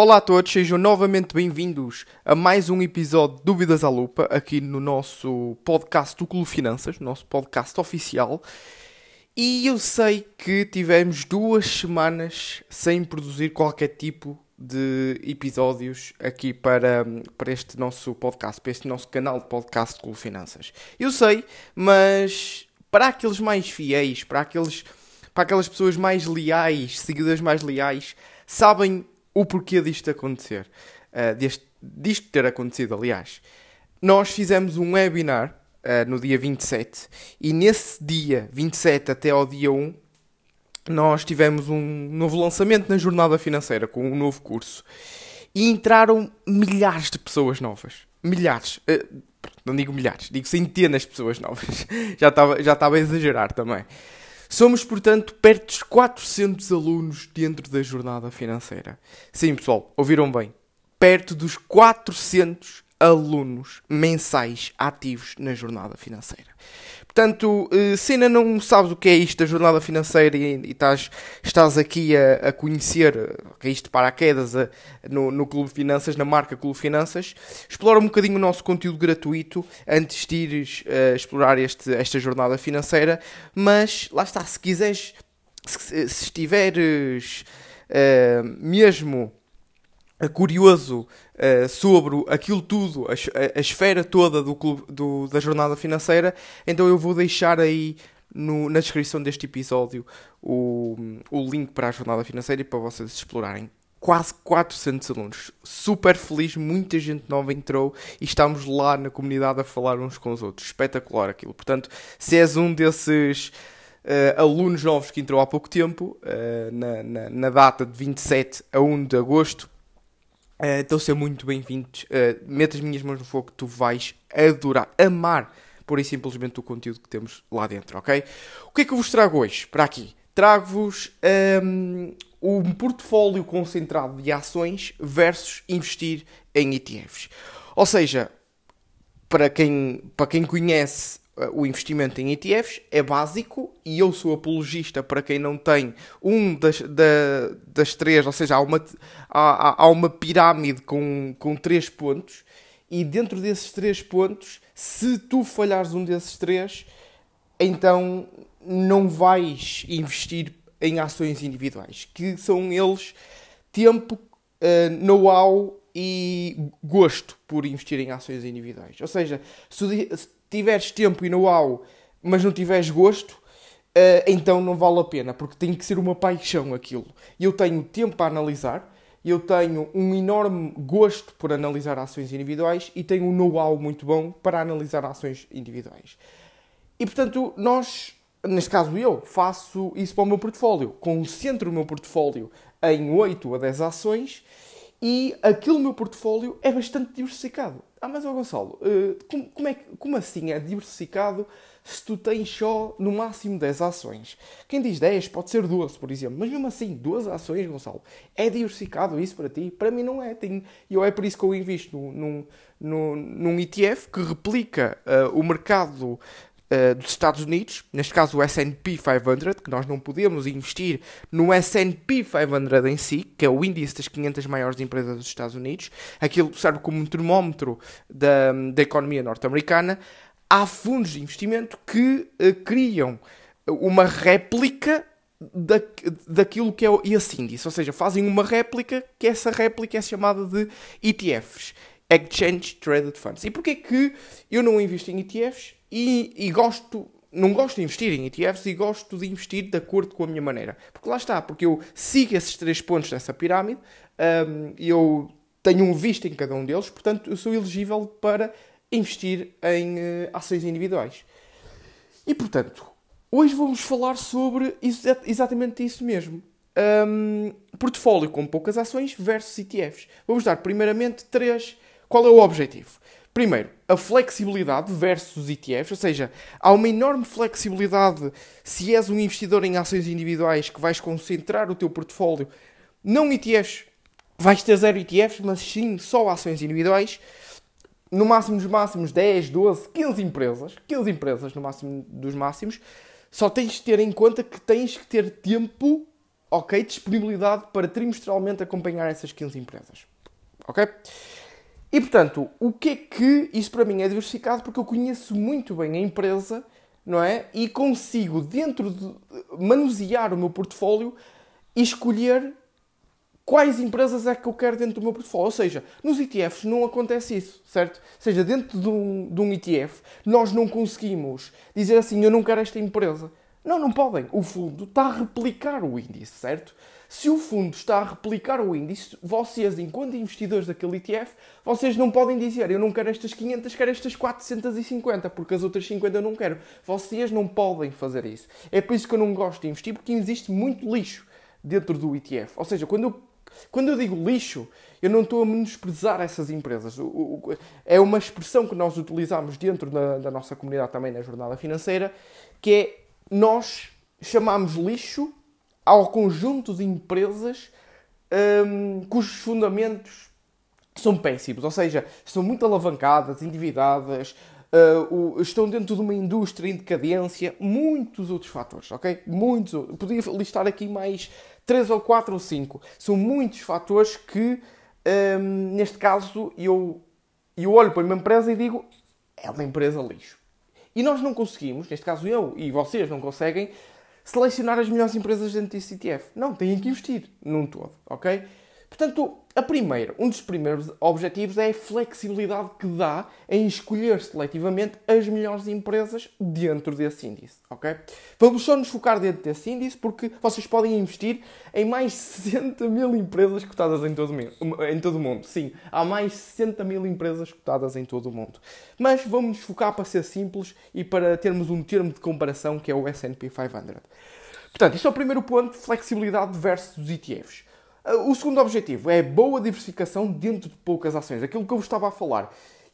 Olá a todos, sejam novamente bem-vindos a mais um episódio de Dúvidas à Lupa, aqui no nosso podcast do Clube Finanças, nosso podcast oficial. E eu sei que tivemos duas semanas sem produzir qualquer tipo de episódios aqui para, para este nosso podcast, para este nosso canal de podcast do Clube Finanças. Eu sei, mas para aqueles mais fiéis, para, aqueles, para aquelas pessoas mais leais, seguidores mais leais, sabem o porquê disto acontecer. Uh, deste, disto ter acontecido, aliás. Nós fizemos um webinar uh, no dia 27 e nesse dia 27 até ao dia 1 nós tivemos um novo lançamento na jornada financeira com um novo curso e entraram milhares de pessoas novas. Milhares. Uh, não digo milhares, digo centenas de pessoas novas. já estava já estava a exagerar também. Somos, portanto, perto dos 400 alunos dentro da jornada financeira. Sim, pessoal, ouviram bem. Perto dos 400 alunos mensais ativos na jornada financeira. Portanto, eh, se ainda não sabes o que é isto da jornada financeira e, estás, estás aqui a, a conhecer que é isto de paraquedas a, no, no Clube Finanças, na marca Clube Finanças, explora um bocadinho o nosso conteúdo gratuito antes de ires uh, explorar este, esta jornada financeira. Mas lá está, se quiseres, se, se estiveres uh, mesmo curioso uh, sobre aquilo tudo, a, a, a, esfera toda do clube, do, da jornada financeira, então eu vou deixar aí no, na descrição deste episódio o, o link para a jornada financeira e para vocês explorarem. Quase 400 alunos, super feliz, muita gente nova entrou e estamos lá na comunidade a falar uns com os outros. Espetacular aquilo. Portanto, se és um desses uh, alunos novos que entrou há pouco tempo, uh, na, na, na data de 27 a 1 de agosto, Uh, então, ser muito bem-vindos. Uh, mete as minhas mãos no fogo, tu vais adorar, amar, por e simplesmente o conteúdo que temos lá dentro, ok? O que é que eu vos trago hoje para aqui? Trago-vos um, um portfólio concentrado de ações versus investir em ETFs. Ou seja, para quem, para quem conhece o investimento em ETFs é básico e eu sou apologista para quem não tem um das, da, das três, ou seja, há uma, há, há uma pirâmide com, com três pontos e dentro desses três pontos, se tu falhares um desses três, então não vais investir em ações individuais, que são eles tempo, uh, know-how e gosto por investir em ações individuais. Ou seja, se tiveres tempo e know-how, mas não tiveres gosto, uh, então não vale a pena, porque tem que ser uma paixão aquilo. Eu tenho tempo para analisar, eu tenho um enorme gosto por analisar ações individuais e tenho um know-how muito bom para analisar ações individuais. E portanto, nós, neste caso eu, faço isso para o meu portfólio. Concentro o meu portfólio em 8 a 10 ações e aquele meu portfólio é bastante diversificado. Ah, mas ó Gonçalo, uh, como, como, é, como assim é diversificado se tu tens só no máximo 10 ações? Quem diz 10 pode ser 12, por exemplo, mas mesmo assim, 12 ações, Gonçalo, é diversificado isso para ti? Para mim não é. Tenho, eu é por isso que eu invisto num, num, num ETF que replica uh, o mercado uh, dos Estados Unidos, neste caso o S&P 500, que nós não podemos investir no S&P 500 em si, que é o índice das 500 maiores empresas dos Estados Unidos, aquilo serve como um termómetro da, da economia norte-americana, há fundos de investimento que uh, criam uma réplica da, daquilo que é esse índice, ou seja, fazem uma réplica que essa réplica é chamada de ETFs. Exchange Traded Funds. E porquê que eu não invisto em ETFs? E, e gosto, não gosto de investir em ETFs e gosto de investir de acordo com a minha maneira. Porque lá está, porque eu sigo esses três pontos dessa pirâmide um, eu tenho um visto em cada um deles, portanto eu sou elegível para investir em uh, ações individuais. E portanto, hoje vamos falar sobre isso, exatamente isso mesmo. Um, portfólio com poucas ações versus ETFs. Vamos dar primeiramente três. Qual é o objetivo? Primeiro, a flexibilidade versus ETFs, ou seja, há uma enorme flexibilidade se és um investidor em ações individuais que vais concentrar o teu portfólio, não ETFs, vais ter zero ETFs, mas sim só ações individuais, no máximo dos máximos 10, 12, 15 empresas, 15 empresas no máximo dos máximos, só tens de ter em conta que tens que ter tempo ok, disponibilidade para trimestralmente acompanhar essas 15 empresas. Ok? E portanto, o que é que isso para mim é diversificado? Porque eu conheço muito bem a empresa, não é? E consigo, dentro de manusear o meu portfólio escolher quais empresas é que eu quero dentro do meu portfólio. Ou seja, nos ETFs não acontece isso, certo? Ou seja, dentro de um, de um ETF, nós não conseguimos dizer assim, eu não quero esta empresa. Não, não podem. O fundo está a replicar o índice, certo? Se o fundo está a replicar o índice, vocês, enquanto investidores daquele ETF, vocês não podem dizer eu não quero estas 500, quero estas 450, porque as outras 50 eu não quero. Vocês não podem fazer isso. É por isso que eu não gosto de investir, porque existe muito lixo dentro do ETF. Ou seja, quando eu, quando eu digo lixo, eu não estou a menosprezar essas empresas. É uma expressão que nós utilizamos dentro da, da nossa comunidade também na jornada financeira, que é nós chamamos lixo ao conjunto de empresas um, cujos fundamentos são péssimos, ou seja, estão muito alavancadas, endividadas, uh, o, estão dentro de uma indústria em decadência, muitos outros fatores, ok? Muitos. Podia listar aqui mais 3 ou 4 ou 5. São muitos fatores que, um, neste caso, eu, eu olho para uma empresa e digo é uma empresa lixo. E nós não conseguimos, neste caso eu e vocês não conseguem, selecionar as melhores empresas dentro desse ETF. Não, têm que investir num todo, ok? Portanto, a primeira, um dos primeiros objetivos é a flexibilidade que dá em escolher seletivamente as melhores empresas dentro desse índice, ok? Vamos só nos focar dentro desse índice porque vocês podem investir em mais 60 mil empresas cotadas em todo, em todo o mundo. Sim, há mais 60 mil empresas cotadas em todo o mundo. Mas vamos nos focar para ser simples e para termos um termo de comparação que é o S&P 500. Portanto, isto é o primeiro ponto, flexibilidade versus ETFs. O segundo objetivo é boa diversificação dentro de poucas ações. Aquilo que eu vos estava a falar.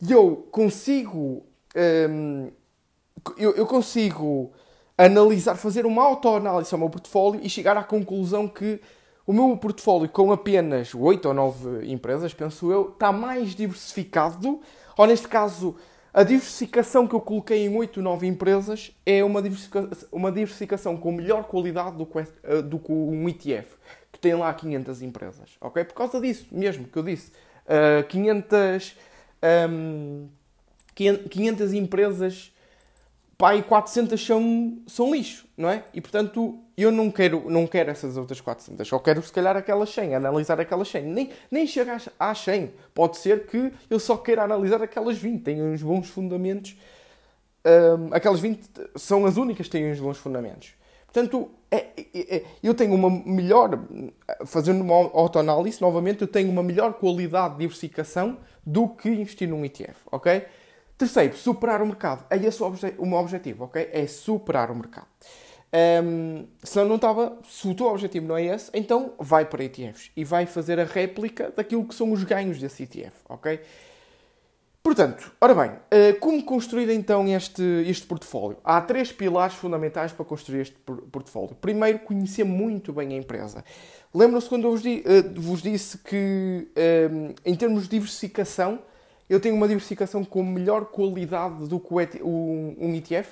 Eu consigo. Hum, eu, eu, consigo analisar, fazer uma autoanálise ao meu portfólio e chegar à conclusão que o meu portfólio, com apenas 8 ou 9 empresas, penso eu, está mais diversificado. Ou neste caso, a diversificação que eu coloquei em 8 ou 9 empresas é uma diversificação, uma diversificação com melhor qualidade do que, do que um ETF tem lá 500 empresas, ok? Por causa disso mesmo que eu disse. Uh, 500, um, 500 empresas, pá, e 400 são, são lixo, não é? E portanto, eu não quero, não quero essas outras 400, só quero se calhar aquelas 100, analisar aquelas 100. Nem, nem chegar às 100. Pode ser que eu só queira analisar aquelas 20, têm uns bons fundamentos. Um, aquelas 20 são as únicas que têm uns bons fundamentos. Portanto, é, é, é, eu tenho uma melhor, fazendo uma autoanálise, novamente, eu tenho uma melhor qualidade de diversificação do que investir num ETF, ok? Terceiro, superar o mercado. É esse o, meu objetivo, ok? É superar o mercado. Um, se não estava, se o teu objetivo não é esse, então vai para ETFs e vai fazer a réplica daquilo que são os ganhos desse ETF, ok? Portanto, ora bem, eh, como construir então este, este portfólio? Há três pilares fundamentais para construir este portfólio. Primeiro, conhecer muito bem a empresa. Lembram-se quando eu vos, eh, vos disse que, eh, em termos de diversificação, eu tenho uma diversificação com melhor qualidade do que um ETF,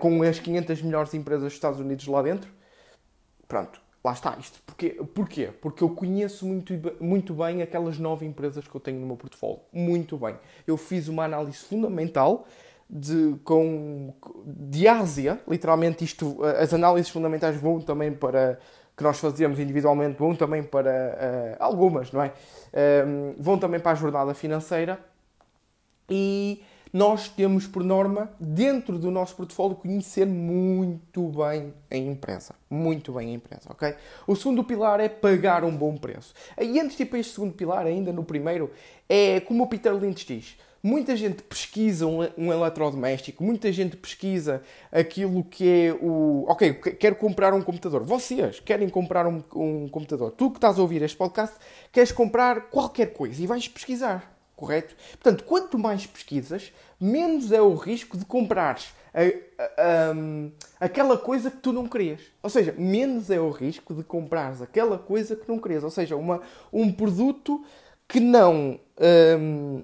com as 500 melhores empresas dos Estados Unidos lá dentro? Pronto, Lá está isto. Porquê? Porquê? Porque eu conheço muito, muito bem aquelas nove empresas que eu tenho no meu portfólio. Muito bem. Eu fiz uma análise fundamental de, com, de Ásia. Literalmente, isto, as análises fundamentais vão também para. que nós fazemos individualmente, vão também para. Uh, algumas, não é? Um, vão também para a jornada financeira. E nós temos por norma, dentro do nosso portfólio, conhecer muito bem a empresa. Muito bem a empresa, ok? O segundo pilar é pagar um bom preço. E antes de ir para este segundo pilar, ainda no primeiro, é como o Peter Lynch diz. Muita gente pesquisa um, um eletrodoméstico, muita gente pesquisa aquilo que é o. Ok, quero comprar um computador. Vocês querem comprar um, um computador. Tu que estás a ouvir este podcast, queres comprar qualquer coisa e vais pesquisar correto? Portanto, quanto mais pesquisas, menos é o risco de comprares a, a, a, aquela coisa que tu não querias. Ou seja, menos é o risco de comprares aquela coisa que não querias. Ou seja, uma, um produto que não, um,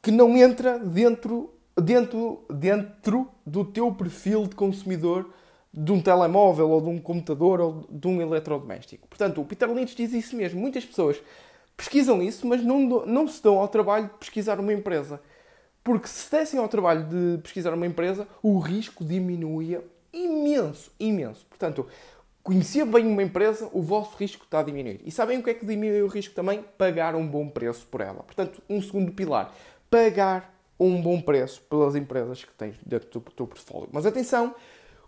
que não entra dentro, dentro, dentro do teu perfil de consumidor de um telemóvel ou de um computador ou de um eletrodoméstico. Portanto, o Peter Lynch diz isso mesmo. Muitas pessoas pesquisam isso, mas não, não se dão ao trabalho de pesquisar uma empresa. Porque se dessem ao trabalho de pesquisar uma empresa, o risco diminuía imenso, imenso. Portanto, conhecer bem uma empresa, o vosso risco está a diminuir. E sabem o que é que diminui o risco também? Pagar um bom preço por ela. Portanto, um segundo pilar. Pagar um bom preço pelas empresas que tens dentro do teu portfólio. Mas atenção,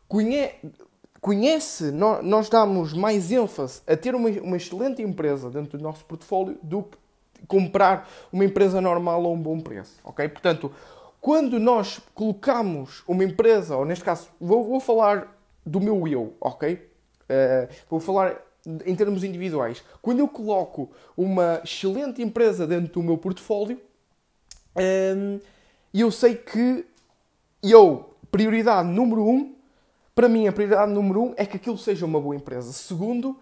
conhece, conhece nós damos mais ênfase a ter uma, uma excelente empresa dentro do nosso portfólio do que comprar uma empresa normal a um bom preço, ok? Portanto, quando nós colocamos uma empresa, ou neste caso, vou, vou falar do meu eu, ok? Uh, vou falar em termos individuais. Quando eu coloco uma excelente empresa dentro do meu portfólio, um, ehm, eu sei que eu, prioridade número um, para mim a prioridade número um é que aquilo seja uma boa empresa. Segundo,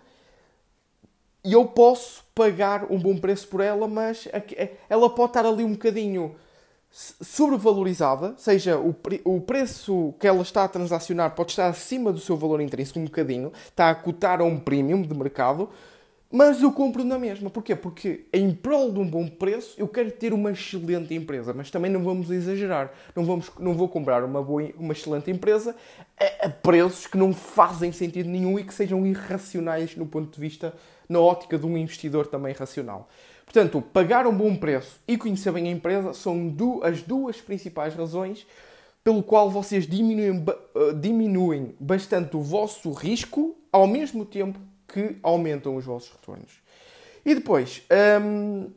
eu posso pagar um bom preço por ela, mas ela pode estar ali um bocadinho sobrevalorizada, seja o, o preço que ela está a transacionar pode estar acima do seu valor intrínseco um bocadinho, está a cotar a um premium de mercado, mas eu compro na mesma. Porquê? Porque em prol de um bom preço eu quero ter uma excelente empresa, mas também não vamos exagerar. Não, vamos, não vou comprar uma, boa, uma excelente empresa a, a preços que não fazem sentido nenhum e que sejam irracionais no ponto de vista, na ótica de um investidor também racional. Portanto, pagar um bom preço e conhecer bem a empresa são as duas principais razões pelo qual vocês diminuem, eh, diminuem bastante o vosso risco ao mesmo tempo que aumentam os vossos retornos. E depois, um,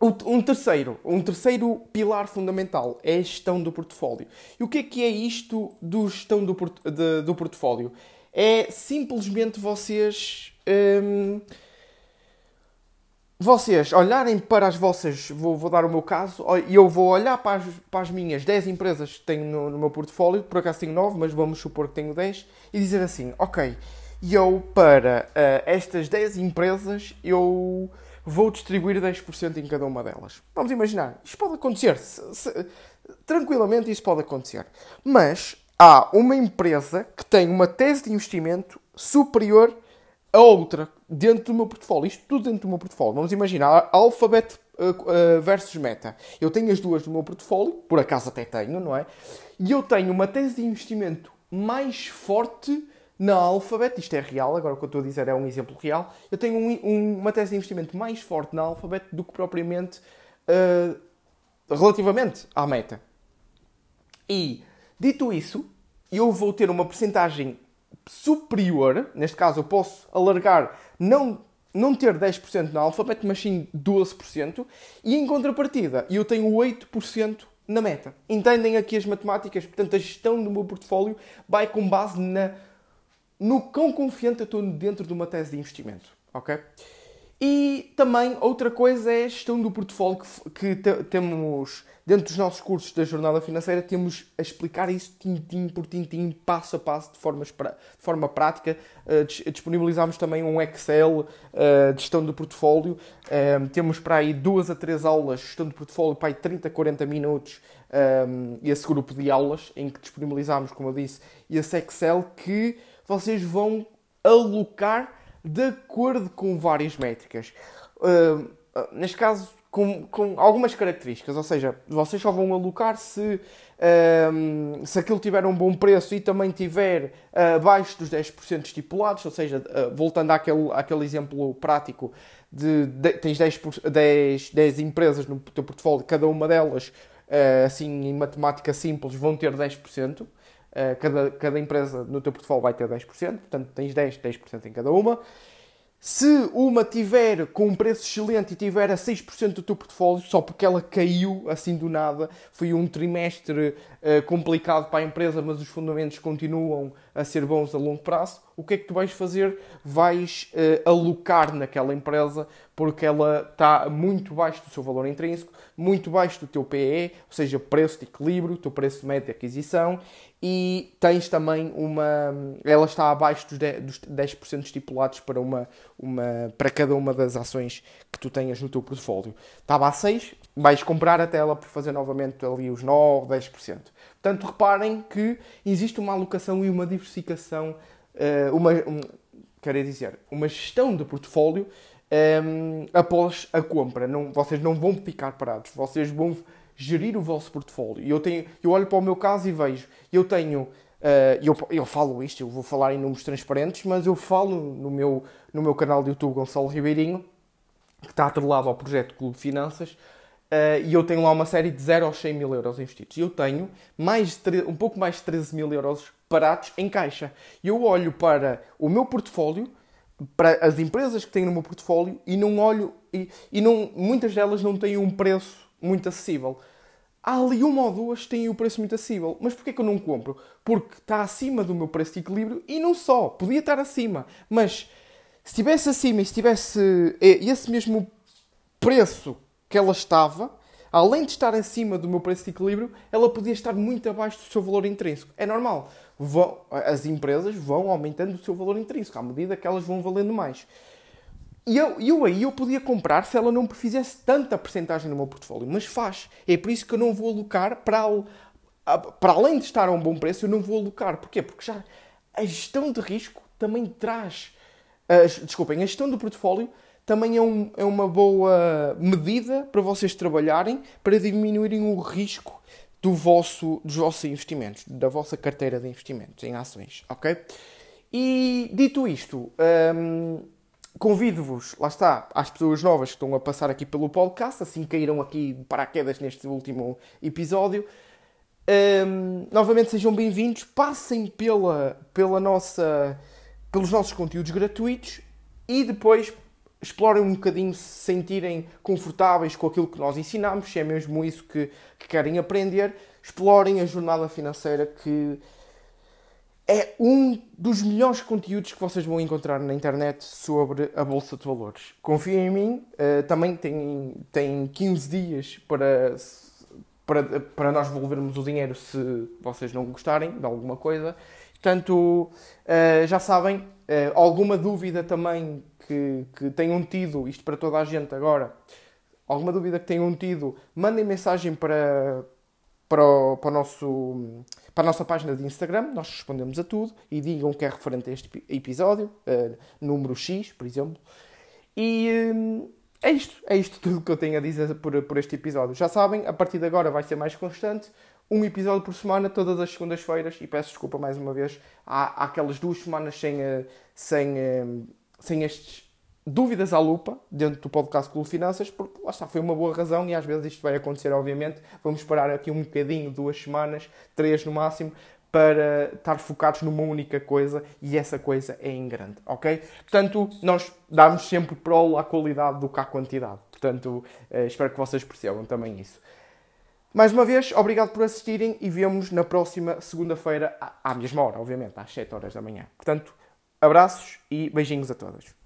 um terceiro, um terceiro pilar fundamental é a gestão do portfólio. E o que é que é isto do gestão do, de, do portfólio? É simplesmente vocês. Um, vocês olharem para as vossas, vou, vou, dar o meu caso, e eu vou olhar para as, para as minhas 10 empresas que tenho no, no, meu portfólio, por acaso tenho 9, mas vamos supor que tenho 10, e dizer assim, ok, eu para uh, estas 10 empresas, eu vou distribuir 10% em cada uma delas. Vamos imaginar, isto pode acontecer, se, se, tranquilamente isso pode acontecer. Mas há uma empresa que tem uma tese de investimento superior a outra dentro do meu portfólio. Isto tudo dentro do meu portfólio. Vamos imaginar Alphabet uh, uh, versus Meta. Eu tenho as duas no meu portfólio, por acaso até tenho, não é? E eu tenho uma tese de investimento mais forte na Alphabet, isto é real, agora o que eu estou a dizer é um exemplo real. Eu tenho um, um, uma tese de investimento mais forte na Alphabet do que propriamente uh, relativamente à Meta. E, dito isso, eu vou ter uma percentagem superior, neste caso eu posso alargar, não, não ter 10% na Alphabet, mas sim 12%, e em contrapartida eu tenho 8% na meta. Entendem aqui as matemáticas? Portanto, a gestão do meu portfólio vai com base na, no quão confiante eu estou dentro de uma tese de investimento. Ok? E também outra coisa é a gestão do portfólio que, que temos dentro dos nossos cursos da jornada financeira, temos a explicar isso tintim por tintim, passo a passo, de, formas, de forma prática. Uh, disponibilizamos também um Excel uh, de gestão do portfólio. Uh, temos para aí duas a três aulas de gestão do portfólio, para aí 30, 40 minutos. Um, esse grupo de aulas em que disponibilizamos, como eu disse, esse Excel que vocês vão alocar de acordo com várias métricas. Uh, neste caso, com, com, algumas características, ou seja, vocês só vão alocar se, um, se aquilo tiver um bom preço e também tiver uh, abaixo dos 10% estipulados, ou seja, uh, voltando àquele, àquele exemplo prático de, de tens 10, 10, 10 empresas no teu portfólio, cada uma delas, uh, assim em matemática simples, vão ter 10%. Uh, cada, cada empresa no teu portfólio vai ter 10%, portanto tens 10, 10% em cada uma. Se uma tiver com um preço excelente e tiver a 6% do teu portfólio, só porque ela caiu assim do nada, foi um trimestre uh, complicado para a empresa, mas os fundamentos continuam a ser bons a longo prazo, o que é que tu vais fazer? Vais uh, alocar naquela empresa porque ela está muito baixo do seu valor intrínseco, muito baixo do teu PE, ou seja, preço de equilíbrio, teu preço de média de aquisição, e tens também uma. Ela está abaixo dos 10%, dos 10 estipulados para, uma, uma, para cada uma das ações que tu tenhas no teu portfólio. Estava a 6, vais comprar até ela por fazer novamente ali os 9, 10%. Portanto, reparem que existe uma alocação e uma diversificação, uh, uma, um, quero dizer, uma gestão de portfólio um, após a compra. Não, vocês não vão ficar parados, vocês vão gerir o vosso portfólio. Eu, tenho, eu olho para o meu caso e vejo, eu tenho, uh, eu, eu falo isto, eu vou falar em números transparentes, mas eu falo no meu, no meu canal de YouTube Gonçalo Ribeirinho, que está atrelado ao projeto Clube Finanças, uh, e eu tenho lá uma série de 0 aos 100 mil euros investidos. Eu tenho mais um pouco mais de 13 mil euros parados em caixa. Eu olho para o meu portfólio, para as empresas que tenho no meu portfólio, e não olho, e, e não, muitas delas não têm um preço muito acessível. Há ali uma ou duas que têm o preço muito acessível. Mas porquê que eu não compro? Porque está acima do meu preço de equilíbrio e não só. Podia estar acima. Mas se estivesse acima e se tivesse esse mesmo preço que ela estava, além de estar acima do meu preço de equilíbrio, ela podia estar muito abaixo do seu valor intrínseco. É normal. Vão, as empresas vão aumentando o seu valor intrínseco à medida que elas vão valendo mais. E eu, eu aí eu podia comprar se ela não fizesse tanta porcentagem no meu portfólio, mas faz. É por isso que eu não vou alocar para, para além de estar a um bom preço, eu não vou alocar. Porquê? Porque já a gestão de risco também traz. Uh, desculpem, a gestão do portfólio também é, um, é uma boa medida para vocês trabalharem para diminuírem o risco do vosso, dos vossos investimentos, da vossa carteira de investimentos em ações, ok? E dito isto, um, Convido-vos, lá está, às pessoas novas que estão a passar aqui pelo podcast, assim caíram aqui paraquedas neste último episódio. Um, novamente sejam bem-vindos, passem pela, pela nossa, pelos nossos conteúdos gratuitos e depois explorem um bocadinho se sentirem confortáveis com aquilo que nós ensinamos, se é mesmo isso que, que querem aprender, explorem a jornada financeira que é um dos melhores conteúdos que vocês vão encontrar na internet sobre a Bolsa de Valores. Confiem em mim, uh, também tem, tem 15 dias para, para, para nós devolvermos o dinheiro se vocês não gostarem de alguma coisa. Portanto, uh, já sabem, uh, alguma dúvida também que, que tenham tido, isto para toda a gente agora, alguma dúvida que tenham tido, mandem mensagem para, para o, para o nosso para a nossa página de Instagram, nós respondemos a tudo e digam que é referente a este episódio, uh, número X, por exemplo. E uh, é isto, é isto tudo que eu tenho a dizer por, por este episódio. Já sabem, a partir de agora vai ser mais constante, um episódio por semana, todas as segundas-feiras, e peço desculpa mais uma vez, há, há aquelas duas semanas sem, uh, sem, sem estes dúvidas à lupa dentro do podcast Clube Finanças, porque lá está, foi uma boa razão e às vezes isto vai acontecer, obviamente. Vamos esperar aqui um bocadinho, duas semanas, três no máximo, para estar focados numa única coisa e essa coisa é em grande, ok? Portanto, nós damos sempre prol à qualidade do que à quantidade. Portanto, eh, espero que vocês percebam também isso. Mais uma vez, obrigado por assistirem e vemos na próxima segunda-feira, à mesma hora, obviamente, às 7 horas da manhã. Portanto, abraços e beijinhos a todos.